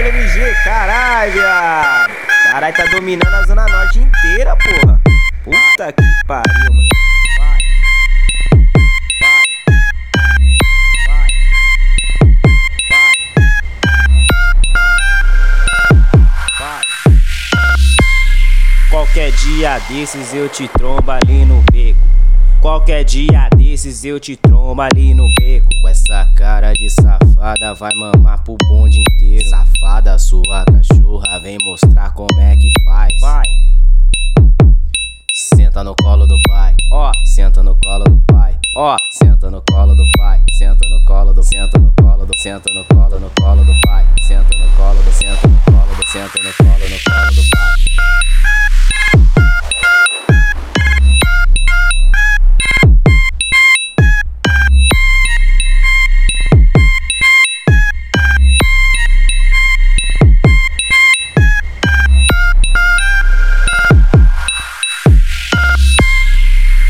MG, caralho. Caralho, tá dominando a Zona Norte inteira, porra. Puta que pariu, moleque. Qualquer dia desses eu te trombo ali no beco. Qualquer dia desses eu te trombo ali no beco. Com essa cara de safada, vai mamar pro bonde inteiro. Safada, sua cachorra, vem mostrar como é que faz. Vai. Senta no colo do pai, ó, senta no colo do pai, ó, senta no colo do pai, senta no colo do, senta no colo do, senta no colo, no colo do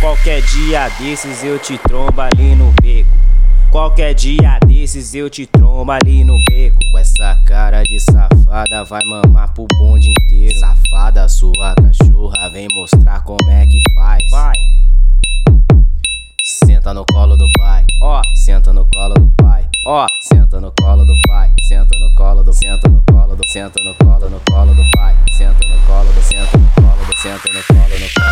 Qualquer dia desses eu te trombo ali no beco. Qualquer dia desses eu te trombo ali no beco. Com essa cara de safada, vai mamar pro bonde inteiro. Safada, sua cachorra, vem mostrar como é que faz. Vai. Senta no colo do pai, ó, senta no colo do pai, ó, senta no colo do pai, senta no colo do, senta no colo do, senta no colo, no colo do pai, senta no colo do, senta no colo do, senta no colo, no colo.